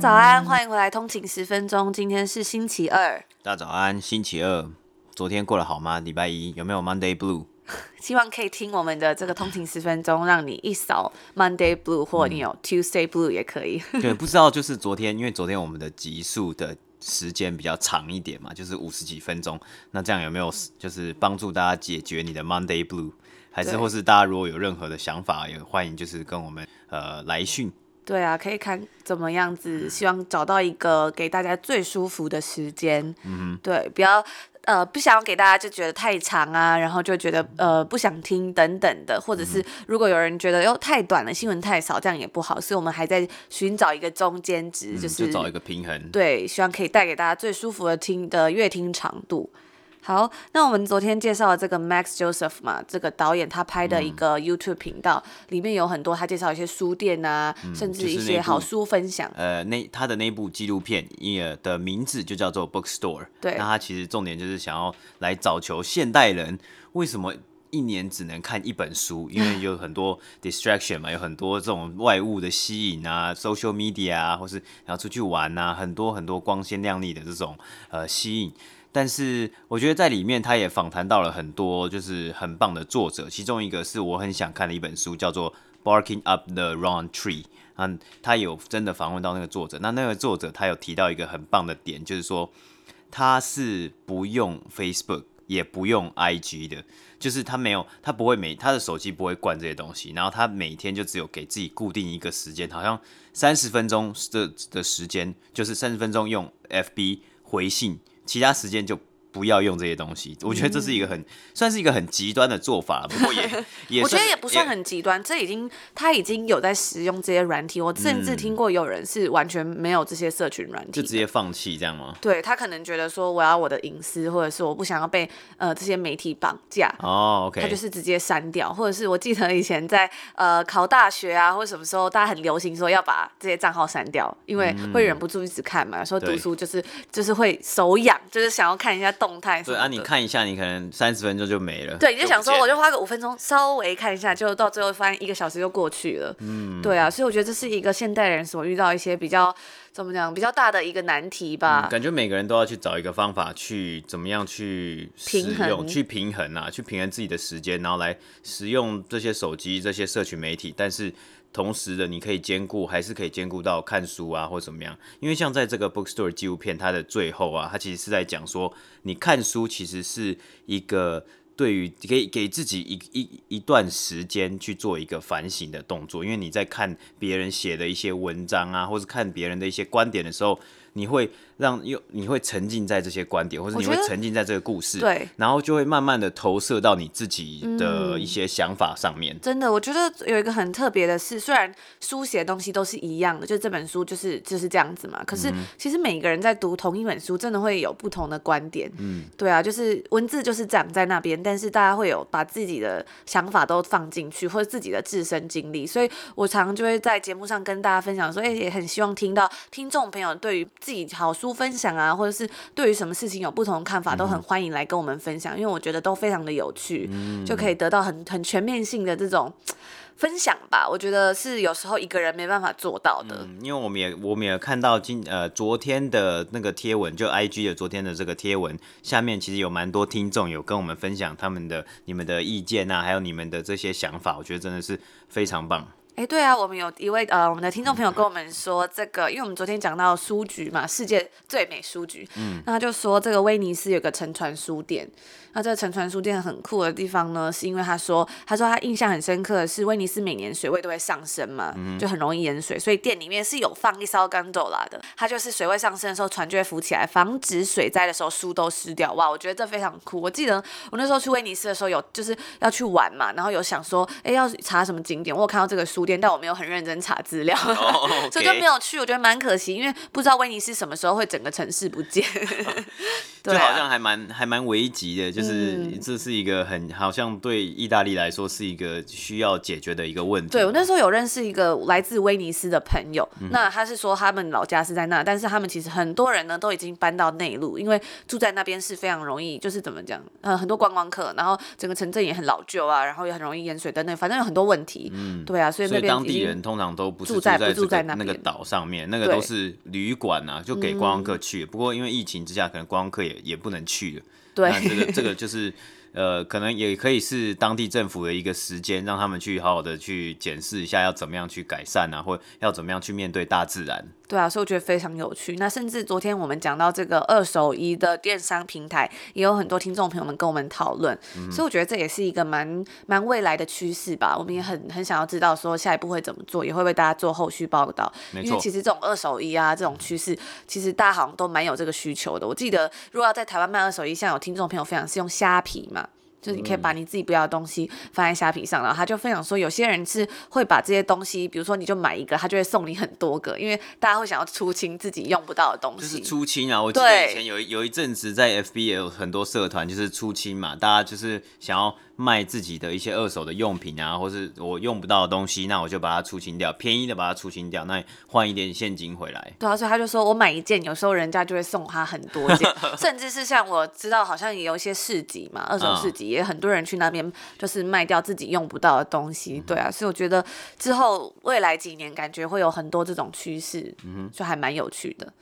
早安，欢迎回来通勤十分钟。今天是星期二。大家早安，星期二。昨天过得好吗？礼拜一有没有 Monday Blue？希望可以听我们的这个通勤十分钟，让你一扫 Monday Blue，或你有 Tuesday Blue 也可以。对，不知道就是昨天，因为昨天我们的集数的时间比较长一点嘛，就是五十几分钟。那这样有没有就是帮助大家解决你的 Monday Blue？还是或是大家如果有任何的想法，也欢迎就是跟我们呃来讯。对啊，可以看怎么样子，希望找到一个给大家最舒服的时间。嗯哼，对，不要。呃，不想要给大家就觉得太长啊，然后就觉得呃不想听等等的，或者是如果有人觉得哟太短了，新闻太少，这样也不好，所以我们还在寻找一个中间值，嗯，就是就找一个平衡。对，希望可以带给大家最舒服的听的乐听长度。好，那我们昨天介绍了这个 Max Joseph 嘛，这个导演他拍的一个 YouTube 频道，嗯、里面有很多他介绍一些书店啊，嗯、甚至一些好书分享。呃，那他的那部纪录片也，的名字就叫做 Bookstore。对，那他其实重点就是想要来找求现代人为什么一年只能看一本书，因为有很多 distraction 嘛，有很多这种外物的吸引啊，social media 啊，或是然后出去玩啊，很多很多光鲜亮丽的这种呃吸引。但是我觉得在里面，他也访谈到了很多就是很棒的作者，其中一个是我很想看的一本书，叫做《Barking Up the Wrong Tree》。嗯，他有真的访问到那个作者，那那个作者他有提到一个很棒的点，就是说他是不用 Facebook 也不用 IG 的，就是他没有，他不会每他的手机不会灌这些东西，然后他每天就只有给自己固定一个时间，好像三十分钟的的时间，就是三十分钟用 FB 回信。其他时间就不要用这些东西，我觉得这是一个很、嗯、算是一个很极端的做法，不过也 也我觉得也不算很极端，这已经他已经有在使用这些软体，我甚至听过有人是完全没有这些社群软体，就直接放弃这样吗？对，他可能觉得说我要我的隐私，或者是我不想要被呃这些媒体绑架哦，OK，他就是直接删掉，或者是我记得以前在呃考大学啊或者什么时候，大家很流行说要把这些账号删掉，因为会忍不住一直看嘛，说读书就是就是会手痒，就是想要看一下。动态对啊，你看一下，你可能三十分钟就没了。对，你就想说，我就花个五分钟稍微看一下，就到最后发现一个小时就过去了。嗯，对啊，所以我觉得这是一个现代人所遇到一些比较怎么讲比较大的一个难题吧。嗯，感觉每个人都要去找一个方法去怎么样去平衡，去平衡啊，去平衡自己的时间，然后来使用这些手机、这些社群媒体，但是。同时的，你可以兼顾，还是可以兼顾到看书啊，或怎么样？因为像在这个 Bookstore 纪录片，它的最后啊，它其实是在讲说，你看书其实是一个对于给给自己一一一段时间去做一个反省的动作，因为你在看别人写的一些文章啊，或是看别人的一些观点的时候，你会。让又你会沉浸在这些观点，或者你会沉浸在这个故事，对，然后就会慢慢的投射到你自己的一些想法上面。嗯、真的，我觉得有一个很特别的是，虽然书写的东西都是一样的，就这本书就是就是这样子嘛。可是其实每一个人在读同一本书，真的会有不同的观点。嗯，对啊，就是文字就是长在那边，但是大家会有把自己的想法都放进去，或者自己的自身经历。所以我常常就会在节目上跟大家分享说，哎、欸，也很希望听到听众朋友对于自己好书。分享啊，或者是对于什么事情有不同的看法，都很欢迎来跟我们分享，因为我觉得都非常的有趣，就可以得到很很全面性的这种分享吧。我觉得是有时候一个人没办法做到的。嗯，因为我们也我们也看到今呃昨天的那个贴文，就 IG 的昨天的这个贴文下面，其实有蛮多听众有跟我们分享他们的你们的意见啊，还有你们的这些想法，我觉得真的是非常棒。哎，对啊，我们有一位呃，我们的听众朋友跟我们说，这个，因为我们昨天讲到书局嘛，世界最美书局，嗯，那他就说这个威尼斯有个沉船书店。那这个沉船书店很酷的地方呢，是因为他说，他说他印象很深刻的是，威尼斯每年水位都会上升嘛，嗯、就很容易淹水，所以店里面是有放一艘 gondola 的，它就是水位上升的时候，船就会浮起来，防止水灾的时候书都湿掉。哇，我觉得这非常酷。我记得我那时候去威尼斯的时候，有就是要去玩嘛，然后有想说，哎，要查什么景点，我有看到这个书店。但我没有很认真查资料，oh. 所以就没有去。我觉得蛮可惜，因为不知道威尼斯什么时候会整个城市不见。对、好像还蛮还蛮危急的，就是这是一个很好像对意大利来说是一个需要解决的一个问题。对，我那时候有认识一个来自威尼斯的朋友，嗯、那他是说他们老家是在那，但是他们其实很多人呢都已经搬到内陆，因为住在那边是非常容易，就是怎么讲，呃，很多观光客，然后整个城镇也很老旧啊，然后也很容易淹水等等，反正有很多问题。嗯，对啊，所以那边当地人通常都不是住在不住在那个岛上面，那个都是旅馆啊，就给观光客去。不过因为疫情之下，可能观光客也也不能去。对，那这个这个就是。呃，可能也可以是当地政府的一个时间，让他们去好好的去检视一下，要怎么样去改善啊，或要怎么样去面对大自然。对啊，所以我觉得非常有趣。那甚至昨天我们讲到这个二手衣的电商平台，也有很多听众朋友们跟我们讨论。嗯、所以我觉得这也是一个蛮蛮未来的趋势吧。我们也很很想要知道说下一步会怎么做，也会为大家做后续报道。因为其实这种二手衣啊，这种趋势，其实大家好像都蛮有这个需求的。我记得如果要在台湾卖二手衣，像有听众朋友分享是用虾皮嘛。就是你可以把你自己不要的东西放在虾皮上，然后他就分享说，有些人是会把这些东西，比如说你就买一个，他就会送你很多个，因为大家会想要出清自己用不到的东西。就是出清啊！我记得以前有有一阵子在 FB 也有很多社团，就是出清嘛，大家就是想要。卖自己的一些二手的用品啊，或是我用不到的东西，那我就把它出清掉，便宜的把它出清掉，那换一点现金回来。对啊，所以他就说我买一件，有时候人家就会送他很多件，甚至是像我知道，好像也有一些市集嘛，二手市集也很多人去那边，就是卖掉自己用不到的东西。对啊，所以我觉得之后未来几年感觉会有很多这种趋势，嗯，就还蛮有趣的。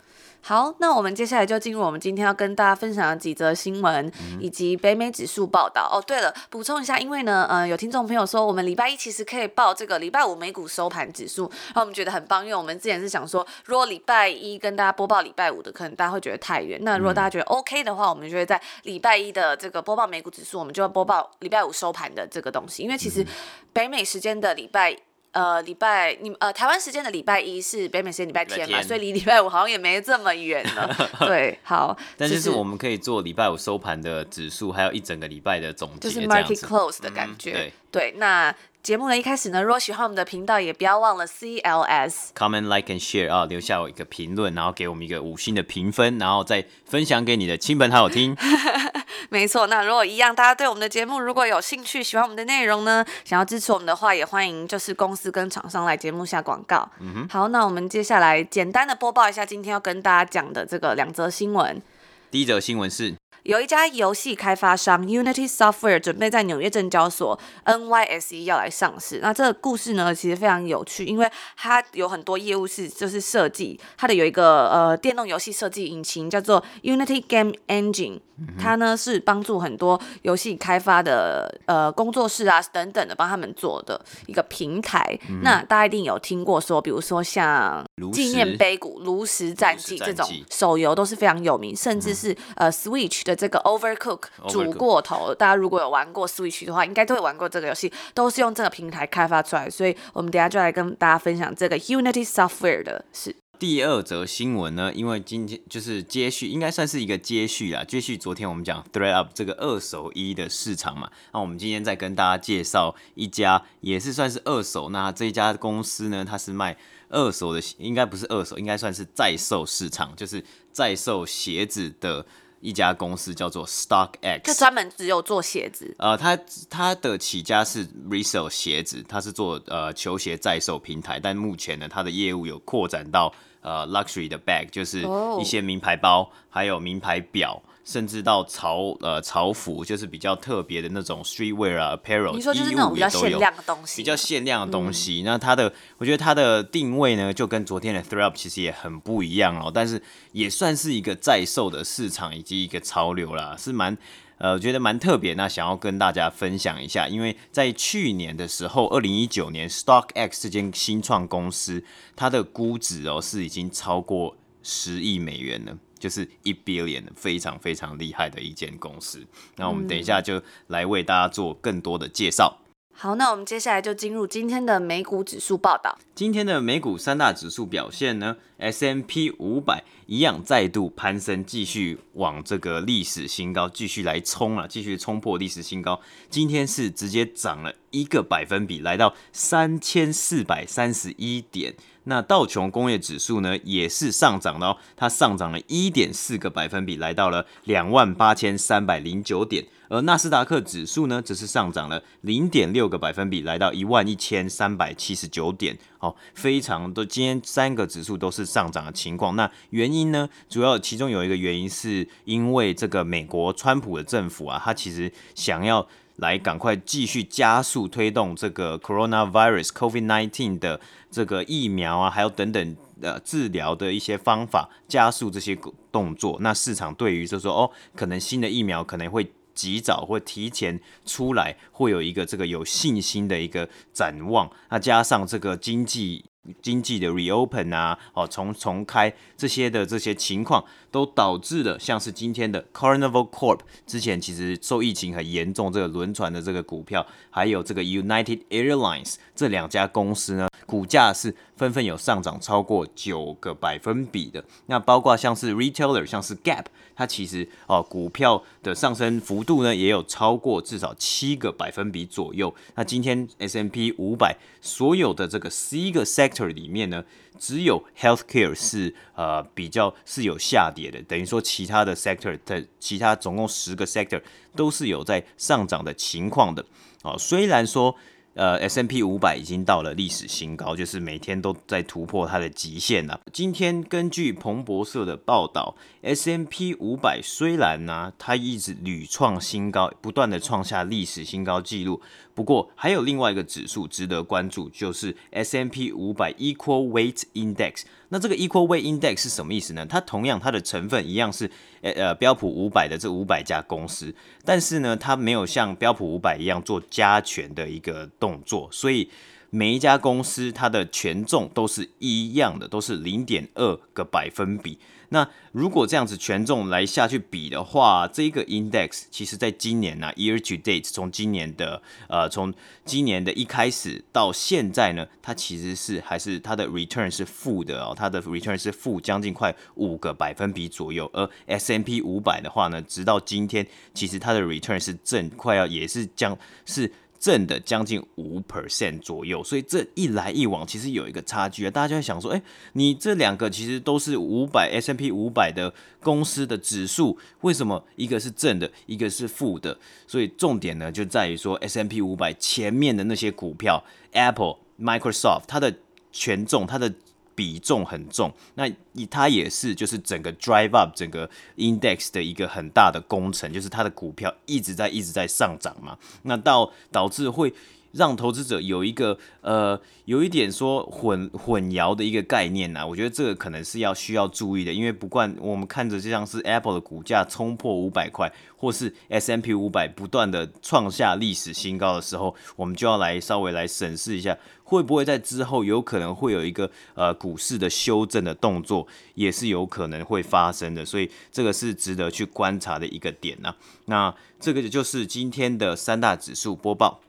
好，那我们接下来就进入我们今天要跟大家分享的几则新闻，以及北美指数报道。哦，对了，补充一下，因为呢，呃，有听众朋友说，我们礼拜一其实可以报这个礼拜五美股收盘指数，然后我们觉得很棒，因为我们之前是想说，如果礼拜一跟大家播报礼拜五的，可能大家会觉得太远。那如果大家觉得 OK 的话，我们就会在礼拜一的这个播报美股指数，我们就要播报礼拜五收盘的这个东西，因为其实北美时间的礼拜。呃，礼拜你呃，台湾时间的礼拜一是北美时间礼拜天嘛，天所以离礼拜五好像也没这么远了。对，好。但就是我们可以做礼拜五收盘的指数，还有一整个礼拜的总结，就是 market close 的感觉。嗯、对，对，那。节目呢一开始呢，如果喜欢我们的频道，也不要忘了 CLS comment like and share 啊，留下我一个评论，然后给我们一个五星的评分，然后再分享给你的亲朋好友听。没错，那如果一样，大家对我们的节目如果有兴趣，喜欢我们的内容呢，想要支持我们的话，也欢迎就是公司跟厂商来节目下广告。嗯哼，好，那我们接下来简单的播报一下今天要跟大家讲的这个两则新闻。第一则新闻是。有一家游戏开发商 Unity Software 准备在纽约证交所 NYSE 要来上市。那这个故事呢，其实非常有趣，因为它有很多业务是就是设计，它的有一个呃电动游戏设计引擎叫做 Unity Game Engine，它呢是帮助很多游戏开发的呃工作室啊等等的帮他们做的一个平台。嗯、那大家一定有听过说，比如说像纪念碑谷、炉石战记这种手游都是非常有名，甚至是呃 Switch 的。这个 Overcook 煮过头，大家如果有玩过 Switch 的话，应该都会玩过这个游戏，都是用这个平台开发出来，所以我们等下就来跟大家分享这个 Unity Software 的事。第二则新闻呢，因为今天就是接续，应该算是一个接续啊，接续昨天我们讲 ThreadUp 这个二手衣的市场嘛，那我们今天再跟大家介绍一家也是算是二手，那这一家公司呢，它是卖二手的，应该不是二手，应该算是在售市场，就是在售鞋子的。一家公司叫做 StockX，就专门只有做鞋子。呃，它它的起家是 resale 鞋子，它是做呃球鞋在售平台，但目前呢，它的业务有扩展到呃 luxury 的 bag，就是一些名牌包，oh. 还有名牌表。甚至到潮呃潮服，就是比较特别的那种 streetwear 啊 apparel，你说就是那种比较限量的东西，比较限量的东西。嗯、那它的，我觉得它的定位呢，就跟昨天的 ThredUp 其实也很不一样哦。但是也算是一个在售的市场以及一个潮流啦，是蛮呃，我觉得蛮特别。那想要跟大家分享一下，因为在去年的时候，二零一九年 StockX 这间新创公司，它的估值哦是已经超过十亿美元了。就是一 billion 非常非常厉害的一间公司。那我们等一下就来为大家做更多的介绍。好，那我们接下来就进入今天的美股指数报道。今天的美股三大指数表现呢？S M P 五百一样再度攀升，继续往这个历史新高继续来冲啊，继续冲破历史新高。今天是直接涨了一个百分比，来到三千四百三十一点。那道琼工业指数呢，也是上涨的哦，它上涨了一点四个百分比，来到了两万八千三百零九点。而纳斯达克指数呢，则是上涨了零点六个百分比，来到一万一千三百七十九点。好，非常的，今天三个指数都是上涨的情况。那原因呢，主要其中有一个原因是因为这个美国川普的政府啊，他其实想要。来，赶快继续加速推动这个 coronavirus COVID-19 的这个疫苗啊，还有等等呃治疗的一些方法，加速这些动作。那市场对于就说哦，可能新的疫苗可能会及早或提前出来，会有一个这个有信心的一个展望。那加上这个经济。经济的 reopen 啊，哦，重重开这些的这些情况，都导致了像是今天的 Carnival Corp 之前其实受疫情很严重，这个轮船的这个股票，还有这个 United Airlines 这两家公司呢，股价是纷纷有上涨超过九个百分比的。那包括像是 retailer，像是 Gap，它其实哦股票的上升幅度呢，也有超过至少七个百分比左右。那今天 S M P 五百所有的这个十一个 sector 里面呢，只有 healthcare 是呃比较是有下跌的，等于说其他的 sector 的其他总共十个 sector 都是有在上涨的情况的。哦，虽然说。呃，S M P 五百已经到了历史新高，就是每天都在突破它的极限了。今天根据彭博社的报道，S M P 五百虽然呢、它一直屡创新高，不断的创下历史新高纪录。不过，还有另外一个指数值得关注，就是 S M P 五百 Equal Weight Index。那这个 Equal Weight Index 是什么意思呢？它同样它的成分一样是呃呃标普五百的这五百家公司，但是呢，它没有像标普五百一样做加权的一个动作，所以每一家公司它的权重都是一样的，都是零点二个百分比。那如果这样子权重来下去比的话，这个 index 其实在今年呢、year to date，从今年的呃从今年的一开始到现在呢，它其实是还是它的 return 是负的哦，它的 return 是负将近快五个百分比左右。而 S&P 五百的话呢，直到今天其实它的 return 是正，快要也是将是。正的将近五 percent 左右，所以这一来一往其实有一个差距啊，大家就会想说，哎，你这两个其实都是五百 S M P 五百的公司的指数，为什么一个是正的，一个是负的？所以重点呢就在于说 S M P 五百前面的那些股票，Apple、Microsoft，它的权重，它的。比重很重，那它也是就是整个 drive up 整个 index 的一个很大的工程，就是它的股票一直在一直在上涨嘛，那到导致会。让投资者有一个呃，有一点说混混淆的一个概念呐、我觉得这个可能是要需要注意的，因为不管我们看着就像是 Apple 的股价冲破五百块，或是 S M P 五百不断的创下历史新高的时候，我们就要来稍微来审视一下，会不会在之后有可能会有一个呃股市的修正的动作，也是有可能会发生的，所以这个是值得去观察的一个点呐、啊。那这个就是今天的三大指数播报。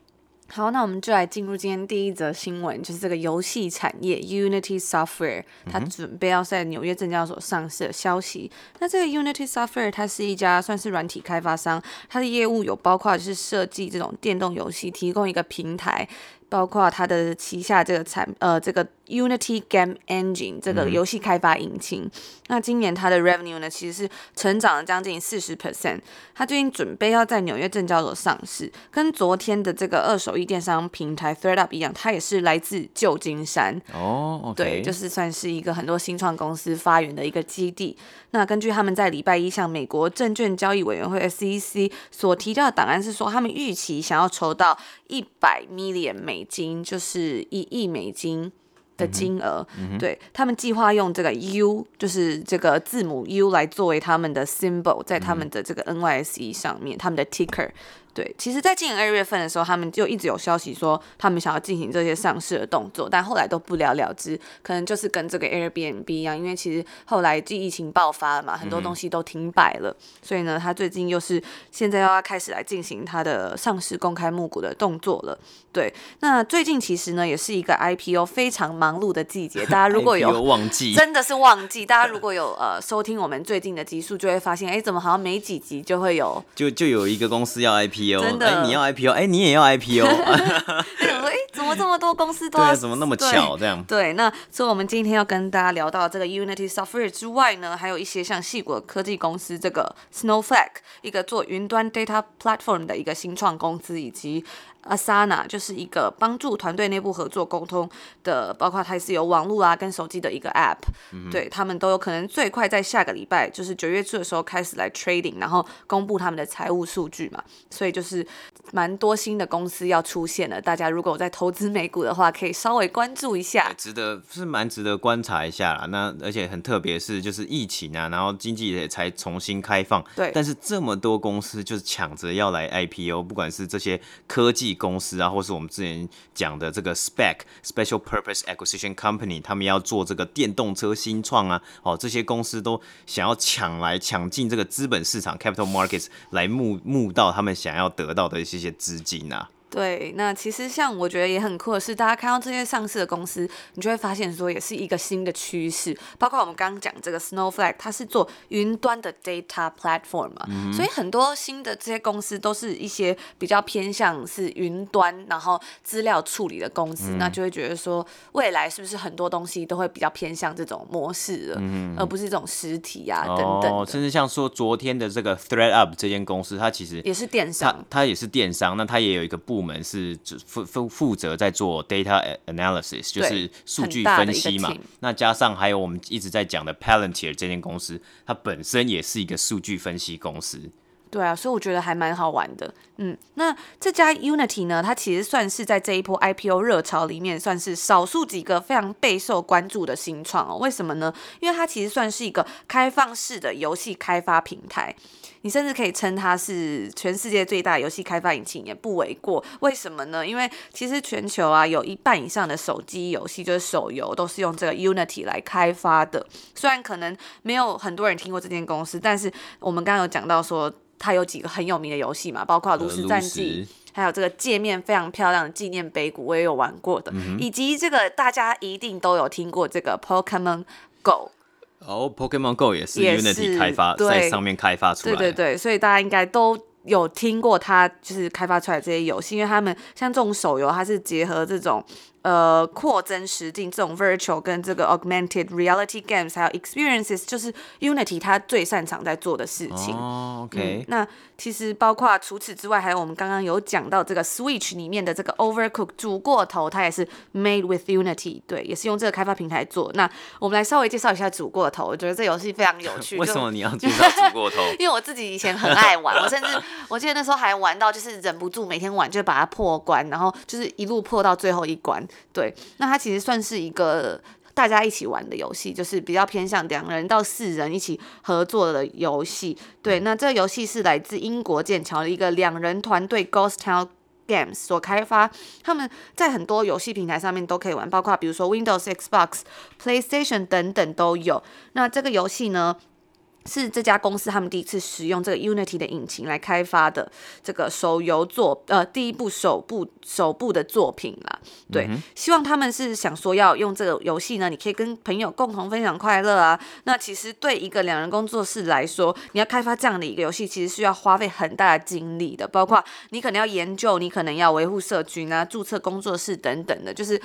好，那我们就来进入今天第一则新闻，就是这个游戏产业 Unity Software，它准备要在纽约证交所上市的消息。那这个 Unity Software 它是一家算是软体开发商，它的业务有包括就是设计这种电动游戏，提供一个平台。包括它的旗下这个产呃这个 Unity Game Engine 这个游戏开发引擎，嗯、那今年它的 revenue 呢其实是成长了将近四十 percent。它最近准备要在纽约证交所上市，跟昨天的这个二手衣电商平台 ThredUp 一样，它也是来自旧金山。哦，okay、对，就是算是一个很多新创公司发源的一个基地。那根据他们在礼拜一向美国证券交易委员会 SEC 所提交的档案是说，他们预期想要筹到一百 million 美金，就是一亿美金的金额。嗯、对，他们计划用这个 U，就是这个字母 U 来作为他们的 symbol，在他们的这个 NYSE 上面，嗯、他们的 ticker。对，其实，在今年二月份的时候，他们就一直有消息说他们想要进行这些上市的动作，但后来都不了了之，可能就是跟这个 Airbnb 一样，因为其实后来就疫情爆发了嘛，很多东西都停摆了，嗯、所以呢，他最近又是现在又要开始来进行他的上市公开募股的动作了。对，那最近其实呢，也是一个 IPO 非常忙碌的季节，大家如果有旺季，真的是旺季，大家如果有呃收听我们最近的集数，就会发现，哎，怎么好像没几集就会有，就就有一个公司要 IPO。真的，哎，你要 IPO，哎，你也要 IPO。哎，怎么这么多公司都要？对，怎么那么巧这样？对，那所以我们今天要跟大家聊到这个 Unity Software 之外呢，还有一些像细果科技公司这个 Snowflake，一个做云端 Data Platform 的一个新创公司，以及。Asana 就是一个帮助团队内部合作沟通的，包括它也是有网络啊跟手机的一个 App，、嗯、对他们都有可能最快在下个礼拜，就是九月初的时候开始来 trading，然后公布他们的财务数据嘛，所以就是蛮多新的公司要出现了。大家如果在投资美股的话，可以稍微关注一下，值得是蛮值得观察一下啦。那而且很特别是就是疫情啊，然后经济也才重新开放，对，但是这么多公司就是抢着要来 IPO，不管是这些科技。公司啊，或是我们之前讲的这个 spec special Purpose Acquisition Company，他们要做这个电动车新创啊，哦，这些公司都想要抢来抢进这个资本市场 Capital Markets 来募募到他们想要要得到的一些些资金啊。对，那其实像我觉得也很酷的是，大家看到这些上市的公司，你就会发现说，也是一个新的趋势。包括我们刚刚讲这个 Snowflake，它是做云端的 data platform 嘛，嗯、所以很多新的这些公司都是一些比较偏向是云端，然后资料处理的公司，嗯、那就会觉得说，未来是不是很多东西都会比较偏向这种模式了，嗯、而不是这种实体啊等等、哦。甚至像说昨天的这个 ThreadUp 这间公司，它其实也是电商，它，它也是电商，那它也有一个部。部门是负负负责在做 data analysis，就是数据分析嘛。那加上还有我们一直在讲的 Palantir 这间公司，它本身也是一个数据分析公司。对啊，所以我觉得还蛮好玩的。嗯，那这家 Unity 呢，它其实算是在这一波 IPO 热潮里面，算是少数几个非常备受关注的新创哦。为什么呢？因为它其实算是一个开放式的游戏开发平台。你甚至可以称它是全世界最大游戏开发引擎也不为过。为什么呢？因为其实全球啊有一半以上的手机游戏就是手游都是用这个 Unity 来开发的。虽然可能没有很多人听过这间公司，但是我们刚刚有讲到说它有几个很有名的游戏嘛，包括炉石战记，还有这个界面非常漂亮的纪念碑谷，我也有玩过的，嗯、以及这个大家一定都有听过这个 Pokemon Go。哦，Pokemon Go 也是 Unity 开发在上面开发出来的，对对对，所以大家应该都有听过它就是开发出来这些游戏，因为他们像这种手游，它是结合这种。呃，扩增实境这种 virtual 跟这个 augmented reality games 还有 experiences，就是 Unity 它最擅长在做的事情。哦，OK、嗯。那其实包括除此之外，还有我们刚刚有讲到这个 Switch 里面的这个 Overcooked 煮过头，它也是 made with Unity，对，也是用这个开发平台做。那我们来稍微介绍一下煮过头，我觉得这游戏非常有趣。为什么你要介绍煮过头？因为我自己以前很爱玩，我甚至我记得那时候还玩到就是忍不住每天玩，就把它破关，然后就是一路破到最后一关。对，那它其实算是一个大家一起玩的游戏，就是比较偏向两人到四人一起合作的游戏。对，那这个游戏是来自英国剑桥的一个两人团队 Ghost Town Games 所开发，他们在很多游戏平台上面都可以玩，包括比如说 Windows、Xbox、PlayStation 等等都有。那这个游戏呢，是这家公司他们第一次使用这个 Unity 的引擎来开发的这个手游作，呃，第一部首部首部的作品啦。对，嗯、希望他们是想说要用这个游戏呢，你可以跟朋友共同分享快乐啊。那其实对一个两人工作室来说，你要开发这样的一个游戏，其实需要花费很大的精力的，包括你可能要研究，你可能要维护社群啊，注册工作室等等的，就是。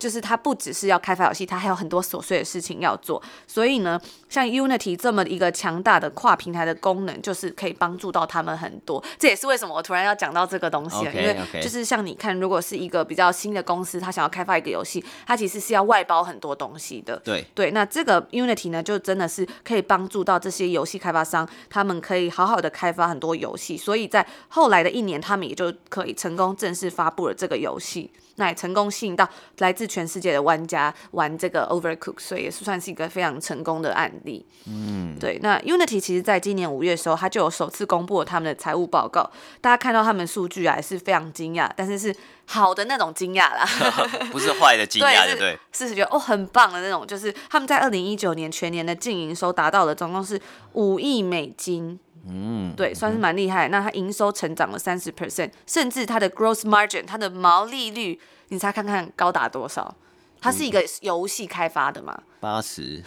就是它不只是要开发游戏，它还有很多琐碎的事情要做。所以呢，像 Unity 这么一个强大的跨平台的功能，就是可以帮助到他们很多。这也是为什么我突然要讲到这个东西了，Okay, 因为就是像你看，如果是一个比较新的公司，他想要开发一个游戏，它其实是要外包很多东西的。对对，那这个 Unity 呢，就真的是可以帮助到这些游戏开发商，他们可以好好的开发很多游戏。所以在后来的一年，他们也就可以成功正式发布了这个游戏，那也成功吸引到来自全世界的玩家玩这个 Overcooked，所以也是算是一个非常成功的案例。嗯，对。那 Unity 其实在今年五月的时候，它就有首次公布了他们的财务报告，大家看到他们数据啊，也是非常惊讶，但是是好的那种惊讶啦，不是坏的惊讶，对对，是是觉得哦很棒的那种，就是他们在二零一九年全年的净营收达到了总共是五亿美金。嗯，对，算是蛮厉害。那它营收成长了三十 percent，甚至它的 gross margin，它的毛利率，你猜看看高达多少？它是一个游戏开发的嘛？八十。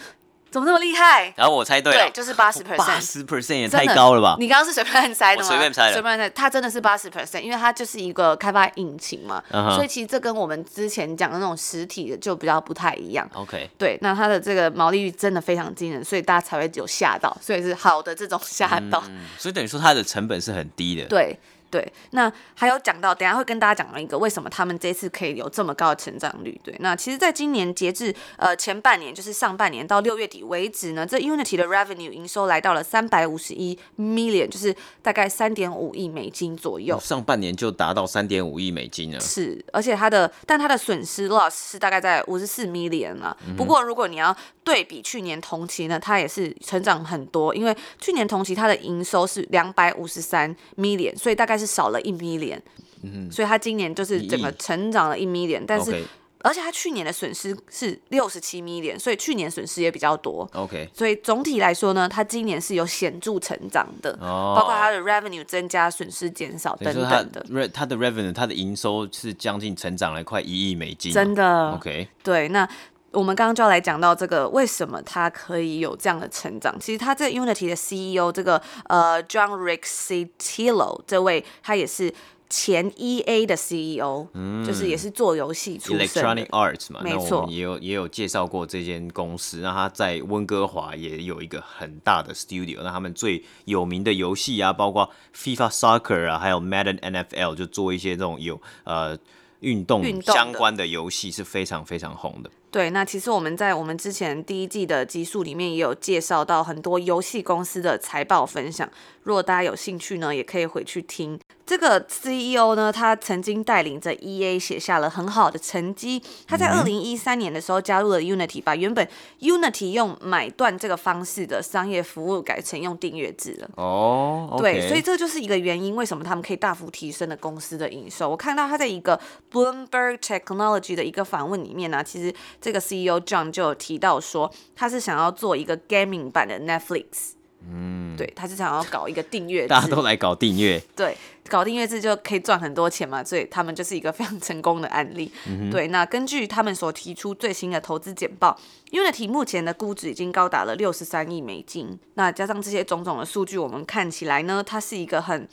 怎么那么厉害？然后我猜对了，对，就是八十 percent，八十 percent 也太高了吧？你刚刚是随便猜的吗？随便猜的，随便猜。它真的是八十 percent，因为它就是一个开发引擎嘛，uh huh. 所以其实这跟我们之前讲的那种实体的就比较不太一样。OK，对，那它的这个毛利率真的非常惊人，所以大家才会有吓到，所以是好的这种吓到。嗯，所以等于说它的成本是很低的。对。对，那还有讲到，等下会跟大家讲一个为什么他们这次可以有这么高的成长率。对，那其实，在今年截至呃前半年，就是上半年到六月底为止呢，这 Unity 的 revenue 营收来到了三百五十一 million，就是大概三点五亿美金左右。上半年就达到三点五亿美金了。是，而且它的，但它的损失 loss 是大概在五十四 million 啊。嗯、不过如果你要对比去年同期呢，它也是成长很多，因为去年同期它的营收是两百五十三 million，所以大概是。少了一 million，嗯，所以他今年就是整个成长了一 million，但是 Okay. 而且他去年的损失是六十七 million，所以去年损失也比较多。OK，所以总体来说呢，他今年是有显著成长的，oh. 包括他的 revenue 增加、损失减少等等的。他的 revenue，他的营收是将近成长了快一亿美金，真的。OK，对，那。我们刚刚就要来讲到这个，为什么他可以有这样的成长？其实他在 Unity 的 CEO 这个呃 John Riccitiello 这位，他也是前 EA 的 CEO，嗯，就是也是做游戏出身的。Electronic Arts 嘛，没错，也有也有介绍过这间公司，那他在温哥华也有一个很大的 studio，那他们最有名的游戏啊，包括 FIFA Soccer 啊，还有 Madden NFL，就做一些这种有呃运动相关的游戏是非常非常红的。对，那其实我们在我们之前第一季的集数里面也有介绍到很多游戏公司的财报分享，如果大家有兴趣呢，也可以回去听。这个 CEO 呢，他曾经带领着 EA 写下了很好的成绩。他在二零一三年的时候加入了 Unity，把原本 Unity 用买断这个方式的商业服务改成用订阅制了。哦，oh, okay. 对，所以这就是一个原因，为什么他们可以大幅提升的公司的营收。我看到他在一个 Bloomberg Technology 的一个访问里面呢、啊，其实这个 CEO John 就有提到说，他是想要做一个 gaming 版的 Netflix。嗯，对，他是想要搞一个订阅制，大家都来搞订阅，对，搞订阅制就可以赚很多钱嘛，所以他们就是一个非常成功的案例。嗯、对，那根据他们所提出最新的投资简报，Unity 目前的估值已经高达了六十三亿美金。那加上这些种种的数据，我们看起来呢，它是一个很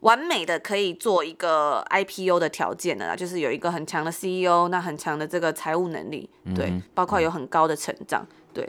完美的可以做一个 IPO 的条件的啦，就是有一个很强的 CEO，那很强的这个财务能力，对，嗯、包括有很高的成长。对，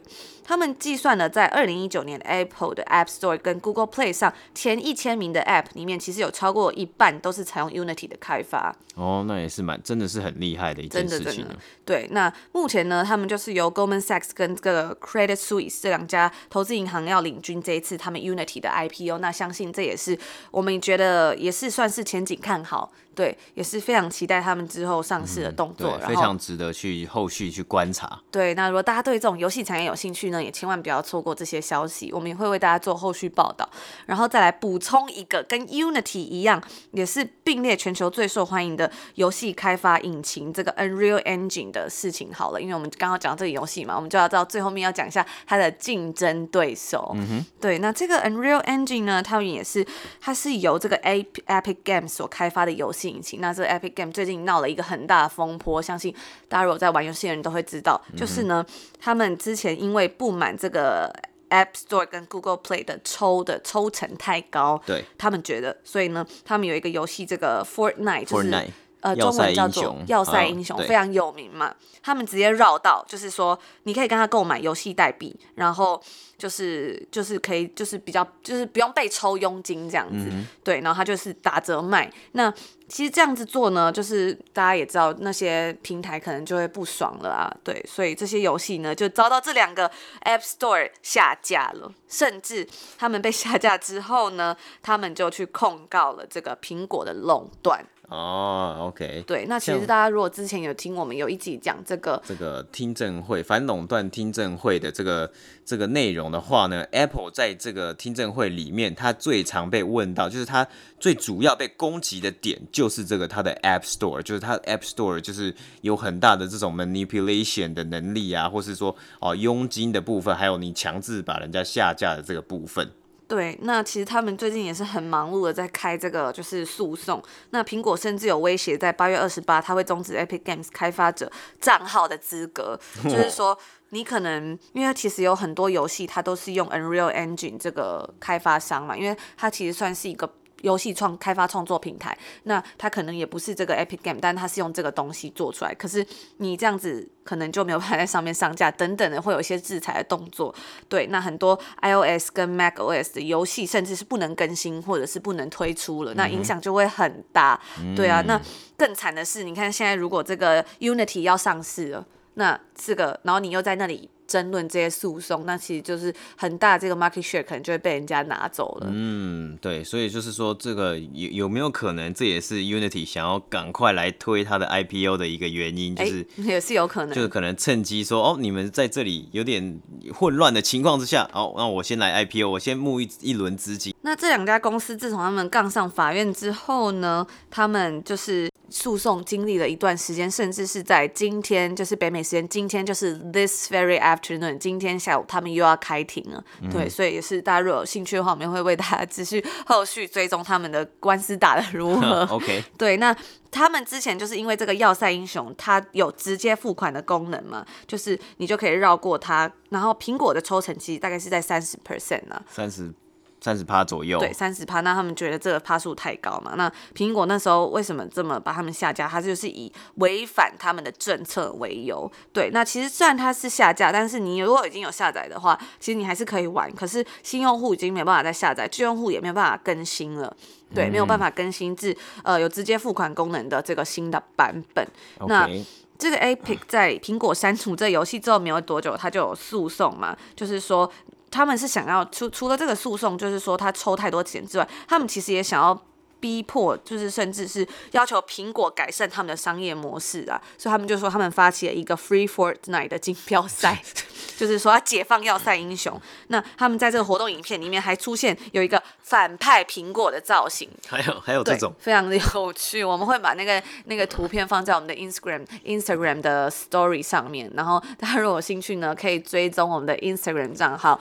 他们计算了在二零一九年 Apple 的 App Store 跟 Google Play 上前一千名的 App 里面，其实有超过一半都是采用 Unity 的开发。哦，那也是蛮，真的是很厉害的一件事情。真的真的。对，那目前呢，他们就是由 Goldman Sachs 跟这个 Credit Suisse 这两家投资银行要领军这一次他们 Unity 的 IPO。那相信这也是我们觉得也是算是前景看好。对，也是非常期待他们之后上市的动作，嗯、非常值得去后续去观察。对，那如果大家对这种游戏产业有兴趣呢，也千万不要错过这些消息，我们也会为大家做后续报道。然后再来补充一个跟 Unity 一样，也是并列全球最受欢迎的游戏开发引擎，这个 Unreal Engine 的事情好了，因为我们刚刚讲这个游戏嘛，我们就要到最后面要讲一下它的竞争对手。嗯哼，对，那这个 Unreal Engine 呢，他们也是，它是由这个 A Epic Games 所开发的游戏。引擎，那这个 Epic Game 最近闹了一个很大的风波，相信大家如果在玩游戏的人都会知道，就是呢，他们之前因为不满这个 App Store 跟 Google Play 的抽的抽成太高，对，他们觉得，所以呢，他们有一个游戏，这个 Fortnite，就是 Fortnite 呃，中文叫做要塞英雄，非常有名嘛。他们直接绕道，就是说你可以跟他购买游戏代币，然后就是就是可以就是比较就是不用被抽佣金这样子，嗯、对，然后他就是打折卖。那其实这样子做呢，就是大家也知道那些平台可能就会不爽了啊，对，所以这些游戏呢就遭到这两个 App Store 下架了，甚至他们被下架之后呢，他们就去控告了这个苹果的垄断。哦，OK。对，那其实大家如果之前有听我们有一集讲这个这个听证会反垄断听证会的这个这个内容的话呢，Apple 在这个听证会里面，它最常被问到，就是它最主要被攻击的点，就是这个它的 App Store，就是它 App Store 就是有很大的这种 manipulation 的能力啊，或是说哦佣金的部分，还有你强制把人家下架的这个部分。对，那其实他们最近也是很忙碌的在开这个就是诉讼。那苹果甚至有威胁，在八月二十八，他会终止 Epic Games 开发者账号的资格，就是 说你可能，因为它其实有很多游戏，它都是用 Unreal Engine 这个开发商嘛，因为它其实算是一个。游戏创开发创作平台，那它可能也不是这个 Epic Game，但它是用这个东西做出来。可是你这样子可能就没有办法在上面上架，等等的会有一些制裁的动作。对，那很多 iOS 跟 macOS 的游戏甚至是不能更新或者是不能推出了，那影响就会很大。对啊，那更惨的是，你看现在如果这个 Unity 要上市了，那这个然后你又在那里。争论这些诉讼，那其实就是很大这个 market share 可能就会被人家拿走了。嗯，对，所以就是说，这个有有没有可能，这也是 Unity 想要赶快来推它的 IPO 的一个原因，就是、欸、也是有可能，就是可能趁机说，哦，你们在这里有点混乱的情况之下，哦，那我先来 IPO，我先募一一轮资金。那这两家公司自从他们杠上法院之后呢，他们就是。诉讼经历了一段时间，甚至是在今天，就是北美时间今天，就是 this very afternoon，今天下午他们又要开庭了。嗯、对，所以也是大家如果有兴趣的话，我们会为大家继续后续追踪他们的官司打得如何。OK，对，那他们之前就是因为这个要塞英雄，它有直接付款的功能嘛，就是你就可以绕过它，然后苹果的抽成其实大概是在三十 percent 呢，三十。三十趴左右，对，三十趴。那他们觉得这个趴数太高嘛？那苹果那时候为什么这么把他们下架？它就是以违反他们的政策为由。对，那其实虽然它是下架，但是你如果已经有下载的话，其实你还是可以玩。可是新用户已经没办法再下载，旧用户也没有办法更新了。对，嗯、没有办法更新至呃有直接付款功能的这个新的版本。Okay. 那这个 a p i c 在苹果删除这游戏之后没有多久，它就有诉讼嘛，就是说。他们是想要除除了这个诉讼，就是说他抽太多钱之外，他们其实也想要逼迫，就是甚至是要求苹果改善他们的商业模式啊。所以他们就说他们发起了一个 Free Fortnite 的竞标赛，就是说要解放要塞英雄。那他们在这个活动影片里面还出现有一个反派苹果的造型，还有还有这种非常的有趣。我们会把那个那个图片放在我们的 Instagram Instagram 的 Story 上面，然后大家如果有兴趣呢，可以追踪我们的 Instagram 账号。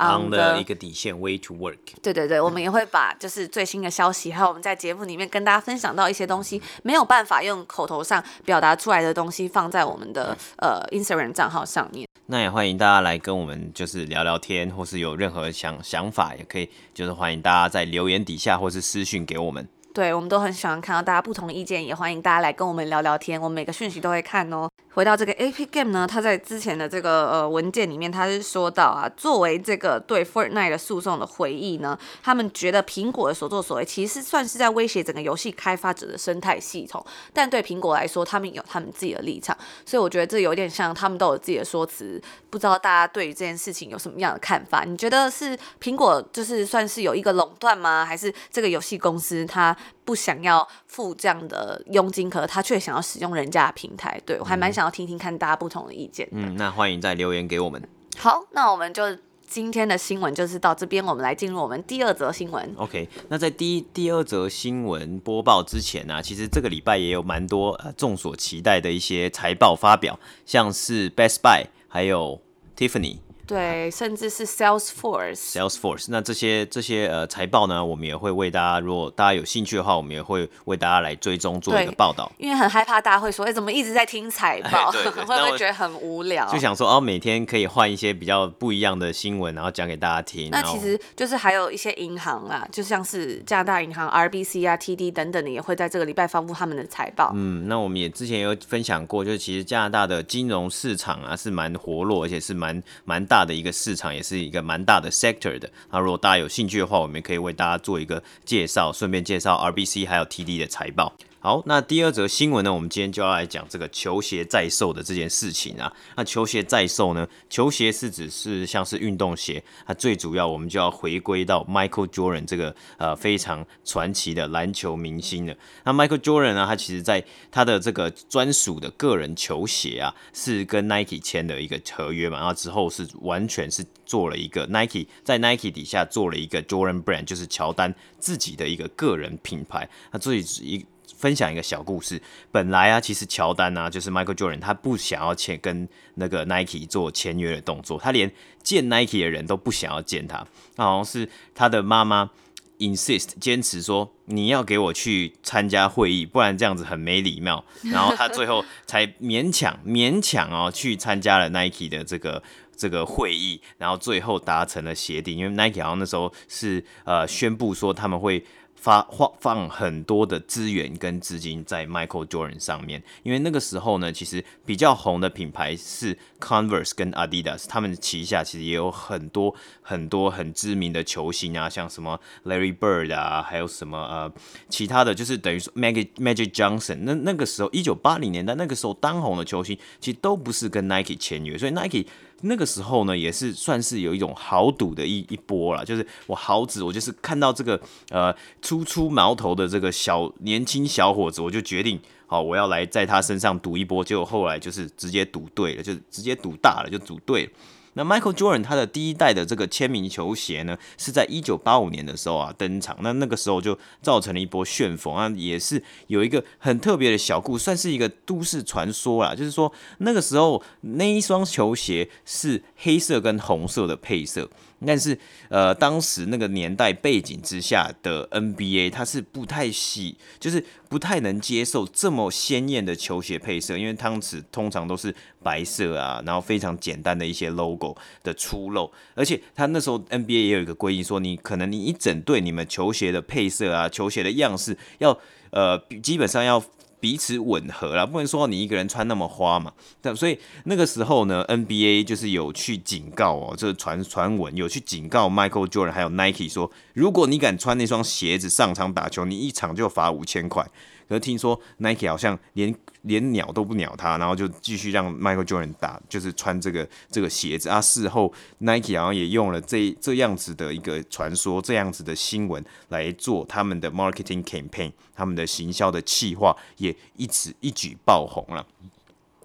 On 的一个底线 Way to Work。对对对，我们也会把就是最新的消息，还有我们在节目里面跟大家分享到一些东西，没有办法用口头上表达出来的东西，放在我们的呃 Instagram 账号上面。那也欢迎大家来跟我们就是聊聊天，或是有任何想想法，也可以就是欢迎大家在留言底下或是私讯给我们。对，我们都很喜欢看到大家不同的意见，也欢迎大家来跟我们聊聊天。我们每个讯息都会看哦。回到这个 Epic Game 呢，他在之前的这个呃文件里面，他是说到啊，作为这个对 Fortnite 的诉讼的回忆呢，他们觉得苹果的所作所为其实算是在威胁整个游戏开发者的生态系统。但对苹果来说，他们有他们自己的立场，所以我觉得这有点像他们都有自己的说辞。不知道大家对于这件事情有什么样的看法？你觉得是苹果就是算是有一个垄断吗？还是这个游戏公司它不想要付这样的佣金，可是他却想要使用人家的平台？对，我还蛮想要听听看大家不同的意见。嗯，那欢迎再留言给我们。好，那我们就今天的新闻就是到这边，我们来进入我们第二则新闻。OK，那在第一第二则新闻播报之前呢、啊，其实这个礼拜也有蛮多呃众所期待的一些财报发表，像是 Best Buy 还有 Tiffany。对，甚至是 Salesforce。Salesforce，那这些这些呃财报呢，我们也会为大家，如果大家有兴趣的话，我们也会为大家来追踪做一个报道。因为很害怕大家会说，哎，怎么一直在听财报？会不会觉得很无聊？就想说，哦，每天可以换一些比较不一样的新闻，然后讲给大家听。那其实就是还有一些银行啦，就像是加拿大银行 RBC 啊、TD 等等的，也会在这个礼拜发布他们的财报。嗯，那我们也之前有分享过，就是其实加拿大的金融市场啊是蛮活络，而且是蛮蛮大的一个市场。也是一个蛮大的 sector 的，那如果大家有兴趣的话，我们可以为大家做一个介绍，顺便介绍 RBC 还有 TD 的财报。好，那第二则新闻呢，我们今天就要来讲这个球鞋在售的这件事情啊。那球鞋在售呢，球鞋是指是像是运动鞋，它最主要我们就要回归到 Michael Jordan 这个呃非常传奇的篮球明星了。那 Michael Jordan 呢，他其实在他的这个专属的个人球鞋啊，是跟 Nike 签的一个合约嘛，然后之后是完全是做了一个 Nike 在 Nike 底下做了一个 Jordan Brand，就是乔丹自己的一个个人品牌。那这里一。分享一个小故事。本来啊，其实乔丹啊，就是 Michael Jordan，他不想要签跟那个 Nike 做签约的动作，他连见 Nike 的人都不想要见他。那好像是他的妈妈 insist 坚持说，你要给我去参加会议，不然这样子很没礼貌。然后他最后才勉强勉强哦去参加了 Nike 的这个这个会议，然后最后达成了协定。因为 Nike 好像那时候是呃宣布说他们会。发放放很多的资源跟资金在 Michael Jordan 上面，因为那个时候呢，其实比较红的品牌是 Converse 跟 Adidas，他们旗下其实也有很多很多很知名的球星啊，像什么 Larry Bird 啊，还有什么呃其他的就是等于说 Magic Magic Johnson，那那个时候一九八零年代那个时候当红的球星，其实都不是跟 Nike 签约，所以 Nike。那个时候呢，也是算是有一种豪赌的一一波了，就是我豪子，我就是看到这个呃初出茅头的这个小年轻小伙子，我就决定好我要来在他身上赌一波，结果后来就是直接赌对了，就直接赌大了，就赌对了。那 Michael Jordan 他的第一代的这个签名球鞋呢，是在一九八五年的时候啊登场。那那个时候就造成了一波旋风啊，也是有一个很特别的小故，算是一个都市传说啦。就是说那个时候那一双球鞋是黑色跟红色的配色。但是，呃，当时那个年代背景之下的 NBA，它是不太喜，就是不太能接受这么鲜艳的球鞋配色，因为汤匙通常都是白色啊，然后非常简单的一些 logo 的出露，而且他那时候 NBA 也有一个规定，说你可能你一整队你们球鞋的配色啊，球鞋的样式要，呃，基本上要。彼此吻合啦，不能说你一个人穿那么花嘛。但所以那个时候呢，NBA 就是有去警告哦，这个传传闻有去警告 Michael Jordan 还有 Nike 说，如果你敢穿那双鞋子上场打球，你一场就罚五千块。可是听说 Nike 好像连连鸟都不鸟他，然后就继续让 Michael Jordan 打，就是穿这个这个鞋子啊。事后 Nike 好像也用了这这样子的一个传说，这样子的新闻来做他们的 marketing campaign，他们的行销的企划也一直一举爆红了。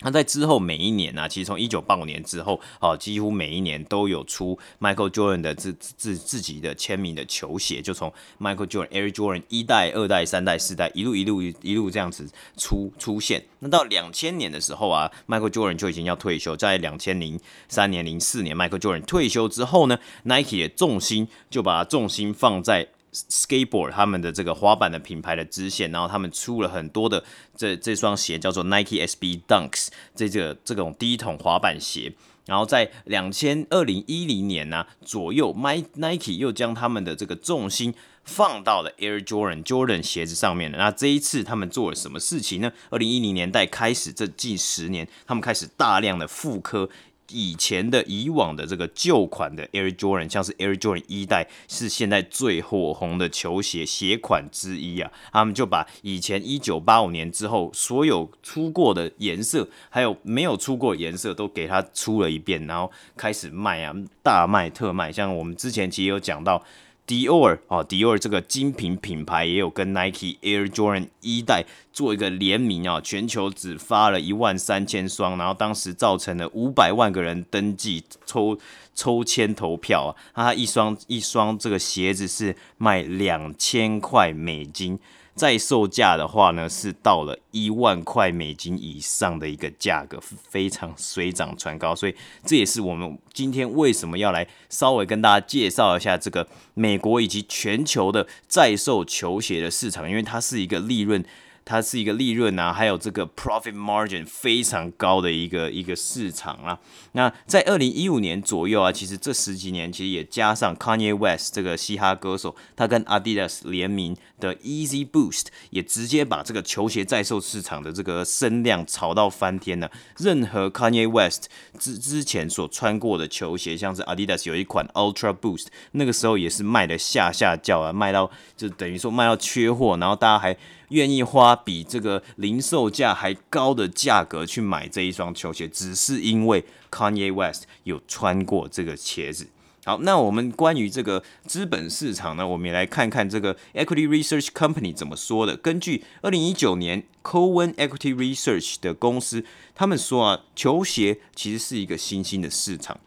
那在之后每一年呢、啊，其实从一九八五年之后，哦，几乎每一年都有出 Michael Jordan 的自自自己的签名的球鞋，就从 Michael Jordan Air Jordan 一代、二代、三代、四代一路一路一路这样子出出现。那到两千年的时候啊，Michael Jordan 就已经要退休，在两千零三年、零四年，Michael Jordan 退休之后呢，Nike 的重心就把重心放在。Skateboard 他们的这个滑板的品牌的支线，然后他们出了很多的这这双鞋叫做 Nike SB Dunks 这个这种低筒滑板鞋，然后在两千二零一零年呢、左右，My，Nike 又将他们的这个重心放到了 Air Jordan Jordan 鞋子上面了。那这一次他们做了什么事情呢？二零一零年代开始，这近十年，他们开始大量的复刻。以前的以往的这个旧款的 Air Jordan，像是 Air Jordan 一代，是现在最火红的球鞋鞋款之一啊。他们就把以前一九八五年之后所有出过的颜色，还有没有出过颜色，都给它出了一遍，然后开始卖啊，大卖特卖。像我们之前其实有讲到。Dior 哦，Dior 这个精品品牌也有跟 Nike Air Jordan 一代做一个联名啊，全球只发了一万三千双，然后当时造成了五百万个人登记抽抽签投票啊，它一双一双这个鞋子是卖两千块美金。在售价的话呢，是到了一万块美金以上的一个价格，非常水涨船高。所以这也是我们今天为什么要来稍微跟大家介绍一下这个美国以及全球的在售球鞋的市场，因为它是一个利润。它是一个利润啊，还有这个 profit margin 非常高的一个一个市场啊。那在二零一五年左右啊，其实这十几年其实也加上 Kanye West 这个嘻哈歌手，他跟 Adidas 联名的 Easy Boost 也直接把这个球鞋在售市场的这个声量炒到翻天了。任何 Kanye West 之之前所穿过的球鞋，像是 Adidas 有一款 Ultra Boost，那个时候也是卖得下下叫啊，卖到就等于说卖到缺货，然后大家还。愿意花比这个零售价还高的价格去买这一双球鞋，只是因为 Kanye West 有穿过这个鞋子。好，那我们关于这个资本市场呢，我们也来看看这个 Equity Research Company 怎么说的。根据二零一九年 Cowen Equity Research 的公司，他们说啊，球鞋其实是一个新兴的市场。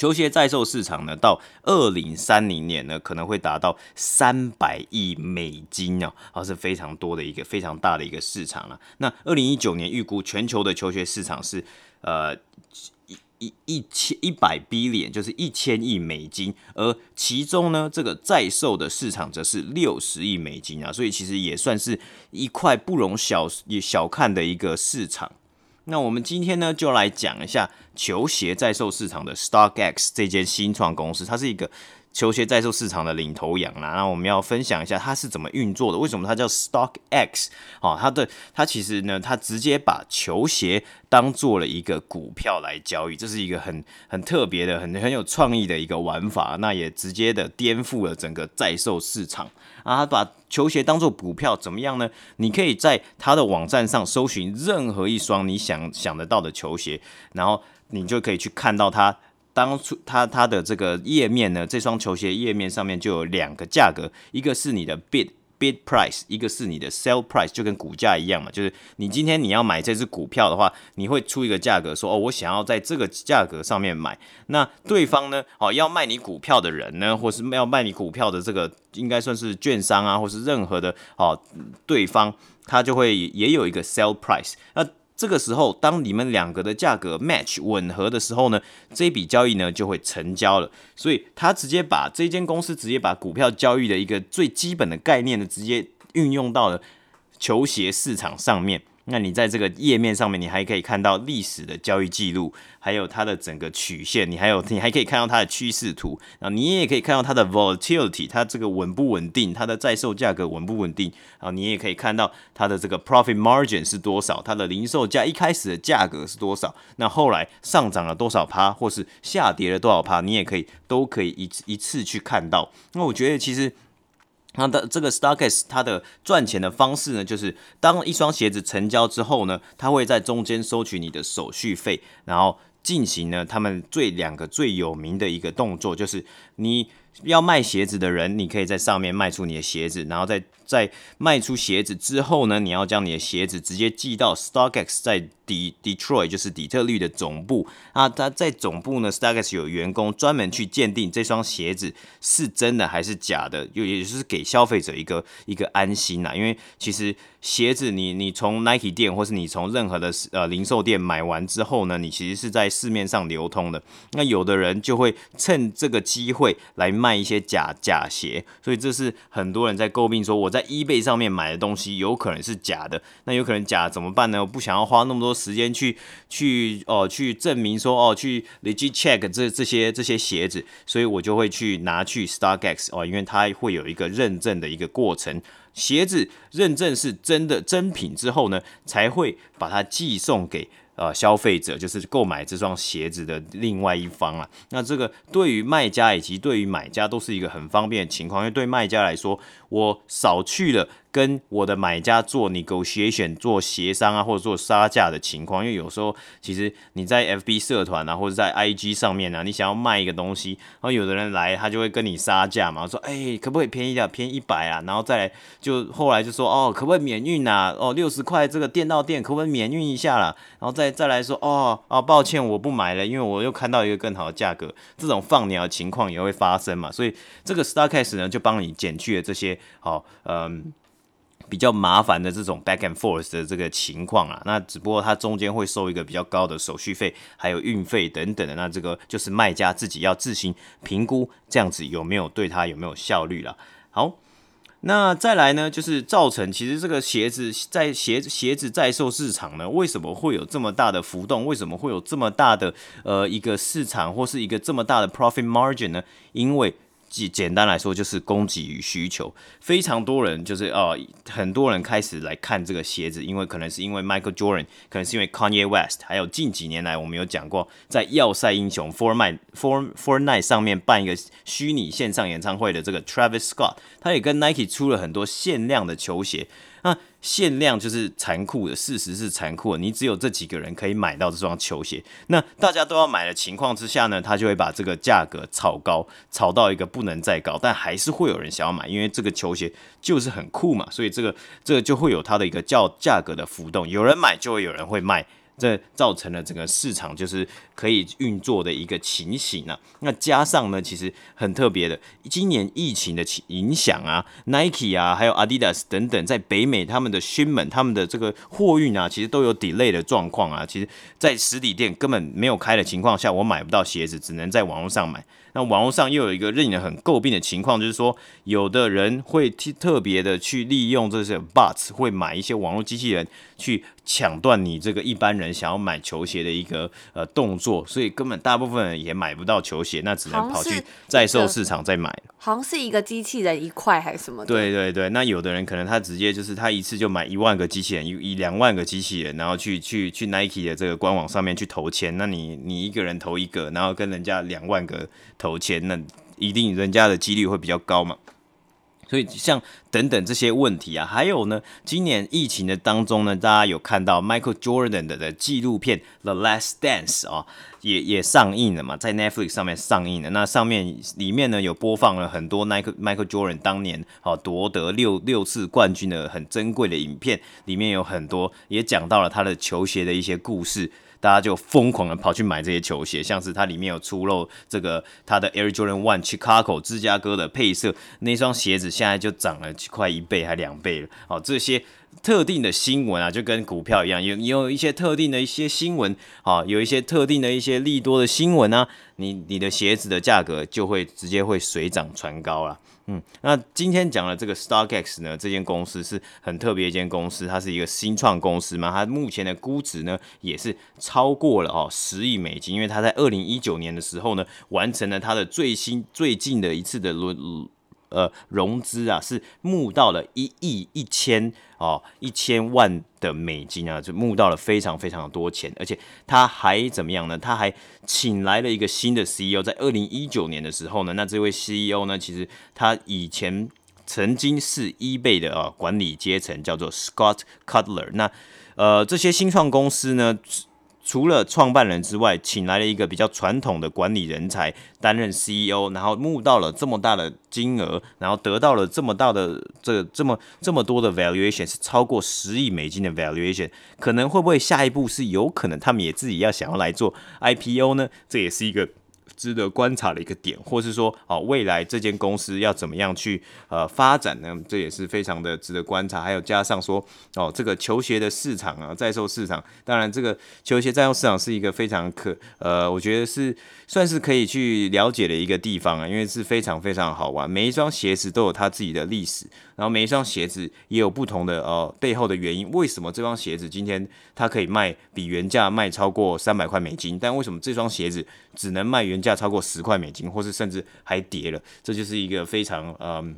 球鞋在售市场呢，到二零三零年呢，可能会达到三百亿美金哦，啊，是非常多的一个非常大的一个市场了。那二零一九年预估全球的球鞋市场是呃一一一千一百 B 点就是一千亿美金，而其中呢，这个在售的市场则是六十亿美金啊，所以其实也算是一块不容小也小看的一个市场。那我们今天呢，就来讲一下球鞋在售市场的 StockX 这间新创公司，它是一个球鞋在售市场的领头羊啦。那我们要分享一下它是怎么运作的，为什么它叫 StockX？哦，它的它其实呢，它直接把球鞋当做了一个股票来交易，这是一个很很特别的、很很有创意的一个玩法。那也直接的颠覆了整个在售市场。啊，他把球鞋当做股票怎么样呢？你可以在它的网站上搜寻任何一双你想想得到的球鞋，然后你就可以去看到它当初他他的这个页面呢，这双球鞋页面上面就有两个价格，一个是你的 bid。Bid price，一个是你的 sell price，就跟股价一样嘛，就是你今天你要买这只股票的话，你会出一个价格说，哦，我想要在这个价格上面买。那对方呢，哦，要卖你股票的人呢，或是要卖你股票的这个，应该算是券商啊，或是任何的哦，对方他就会也有一个 sell price。那这个时候，当你们两个的价格 match 吻合的时候呢，这笔交易呢就会成交了。所以他直接把这间公司直接把股票交易的一个最基本的概念呢，直接运用到了球鞋市场上面。那你在这个页面上面，你还可以看到历史的交易记录，还有它的整个曲线，你还有你还可以看到它的趋势图，然后你也可以看到它的 volatility，它这个稳不稳定，它的在售价格稳不稳定，然后你也可以看到它的这个 profit margin 是多少，它的零售价一开始的价格是多少，那后来上涨了多少趴，或是下跌了多少趴，你也可以都可以一次一次去看到。那我觉得其实。那的这个 StockX 它的赚钱的方式呢，就是当一双鞋子成交之后呢，它会在中间收取你的手续费，然后进行呢他们最两个最有名的一个动作，就是你要卖鞋子的人，你可以在上面卖出你的鞋子，然后再在卖出鞋子之后呢，你要将你的鞋子直接寄到 StockX 在底 Detroit 就是底特律的总部啊，它在总部呢，StockX 有员工专门去鉴定这双鞋子是真的还是假的，就也就是给消费者一个一个安心呐。因为其实鞋子你你从 Nike 店或是你从任何的呃零售店买完之后呢，你其实是在市面上流通的。那有的人就会趁这个机会来卖一些假假鞋，所以这是很多人在诟病说我在 eBay 上面买的东西有可能是假的。那有可能假怎么办呢？我不想要花那么多。时间去去哦，去证明说哦，去 legit check 这这些这些鞋子，所以我就会去拿去 StockX 哦，因为它会有一个认证的一个过程，鞋子认证是真的真品之后呢，才会把它寄送给。呃，消费者就是购买这双鞋子的另外一方啊。那这个对于卖家以及对于买家都是一个很方便的情况，因为对卖家来说，我少去了跟我的买家做 negotiation、做协商啊，或者做杀价的情况。因为有时候其实你在 FB 社团啊，或者在 IG 上面啊，你想要卖一个东西，然后有的人来，他就会跟你杀价嘛，说哎、可不可以便宜点，便宜一百啊？然后再来就后来就说哦，可不可以免运啊？哦，六十块这个店到店可不可以免运一下啦？然后再。再来说哦哦，抱歉，我不买了，因为我又看到一个更好的价格。这种放鸟的情况也会发生嘛，所以这个 StockX 呢就帮你减去了这些好嗯比较麻烦的这种 back and forth 的这个情况啊。那只不过它中间会收一个比较高的手续费，还有运费等等的。那这个就是卖家自己要自行评估，这样子有没有对他有没有效率了。好。那再来呢，就是造成其实这个鞋子在鞋鞋子在售市场呢，为什么会有这么大的浮动？为什么会有这么大的呃一个市场或是一个这么大的 profit margin 呢？因为简简单来说，就是供给与需求，非常多人就是呃，很多人开始来看这个鞋子，因为可能是因为 Michael Jordan，可能是因为 Kanye West，还有近几年来我们有讲过，在要塞英雄 Fortnite Fortnite 上面办一个虚拟线上演唱会的这个 Travis Scott，他也跟 Nike 出了很多限量的球鞋。那限量就是残酷的，事实是残酷的，你只有这几个人可以买到这双球鞋。那大家都要买的情况之下呢，他就会把这个价格炒高，炒到一个不能再高，但还是会有人想要买，因为这个球鞋就是很酷嘛，所以这个这个就会有它的一个叫价格的浮动，有人买就会有人会卖。这造成了整个市场就是可以运作的一个情形啊。那加上呢，其实很特别的，今年疫情的影响啊，Nike 啊，还有 Adidas 等等，在北美他们的新门他们的这个货运啊，其实都有 delay 的状况啊。其实，在实体店根本没有开的情况下，我买不到鞋子，只能在网络上买。那网络上又有一个令人很诟病的情况，就是说，有的人会特别的去利用这些 bots，会买一些网络机器人去抢断你这个一般人想要买球鞋的一个呃动作，所以根本大部分人也买不到球鞋，那只能跑去在售市场再买。好像是一个机器人一块还是什么？对对对，那有的人可能他直接就是他一次就买一万个机器人，一一两万个机器人，然后去去去 Nike 的这个官网上面去投钱，那你你一个人投一个，然后跟人家两万个。投钱，那一定人家的几率会比较高嘛。所以像等等这些问题啊，还有呢，今年疫情的当中呢，大家有看到 Michael Jordan 的的纪录片《The Last Dance》啊，也也上映了嘛，在 Netflix 上面上映了。那上面里面呢有播放了很多 Michael Michael Jordan 当年啊夺得六六次冠军的很珍贵的影片，里面有很多也讲到了他的球鞋的一些故事。大家就疯狂的跑去买这些球鞋，像是它里面有出露这个它的 Air Jordan One Chicago 芝加哥的配色，那双鞋子现在就涨了快一倍还两倍了。哦，这些特定的新闻啊，就跟股票一样，有有一些特定的一些新闻，啊，有一些特定的一些利多的新闻啊，你你的鞋子的价格就会直接会水涨船高了。嗯，那今天讲的这个 StockX 呢，这间公司是很特别一间公司，它是一个新创公司嘛，它目前的估值呢也是超过了哦十亿美金，因为它在二零一九年的时候呢，完成了它的最新最近的一次的轮。呃，融资啊是募到了一亿一千哦一千万的美金啊，就募到了非常非常的多钱，而且他还怎么样呢？他还请来了一个新的 CEO，在二零一九年的时候呢，那这位 CEO 呢，其实他以前曾经是 eBay 的啊管理阶层，叫做 Scott Cutler。那呃，这些新创公司呢，除了创办人之外，请来了一个比较传统的管理人才担任 CEO，然后募到了这么大的金额，然后得到了这么大的这这么这么多的 valuation，是超过十亿美金的 valuation，可能会不会下一步是有可能他们也自己要想要来做 IPO 呢？这也是一个。值得观察的一个点，或是说，哦，未来这间公司要怎么样去呃发展呢？这也是非常的值得观察。还有加上说，哦，这个球鞋的市场啊，在售市场，当然这个球鞋在售市场是一个非常可呃，我觉得是算是可以去了解的一个地方啊，因为是非常非常好玩。每一双鞋子都有它自己的历史，然后每一双鞋子也有不同的呃背后的原因。为什么这双鞋子今天它可以卖比原价卖超过三百块美金？但为什么这双鞋子只能卖原价？超过十块美金，或是甚至还跌了，这就是一个非常嗯。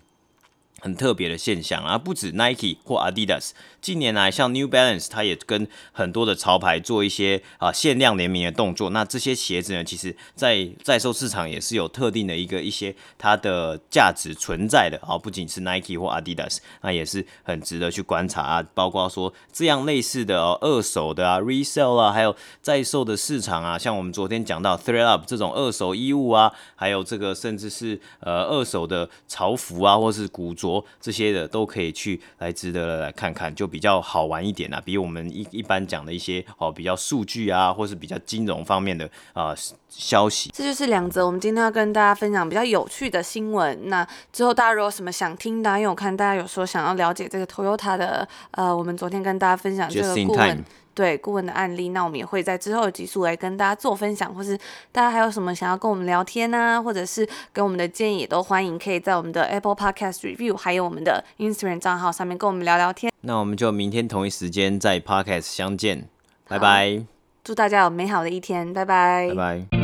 很特别的现象啊，不止 Nike 或 Adidas，近年来像 New Balance，它也跟很多的潮牌做一些啊限量联名的动作。那这些鞋子呢，其实在在售市场也是有特定的一个一些它的价值存在的啊，不仅是 Nike 或 Adidas，那也是很值得去观察啊。包括说这样类似的哦，二手的啊，resale 啊，还有在售的市场啊，像我们昨天讲到 ThredUp 这种二手衣物啊，还有这个甚至是呃二手的潮服啊，或是古着。这些的都可以去来值得来看看，就比较好玩一点啊，比我们一一般讲的一些哦比较数据啊，或是比较金融方面的啊、呃、消息。这就是两则我们今天要跟大家分享比较有趣的新闻。那之后大家如果有什么想听的，因为我看大家有说想要了解这个 Toyota 的，呃，我们昨天跟大家分享这个顾问。对顾问的案例，那我们也会在之后的集数来跟大家做分享，或是大家还有什么想要跟我们聊天呢、啊，或者是给我们的建议，也都欢迎可以在我们的 Apple Podcast Review，还有我们的 Instagram 账号上面跟我们聊聊天。那我们就明天同一时间在 Podcast 相见，拜拜。祝大家有美好的一天，拜拜。拜拜。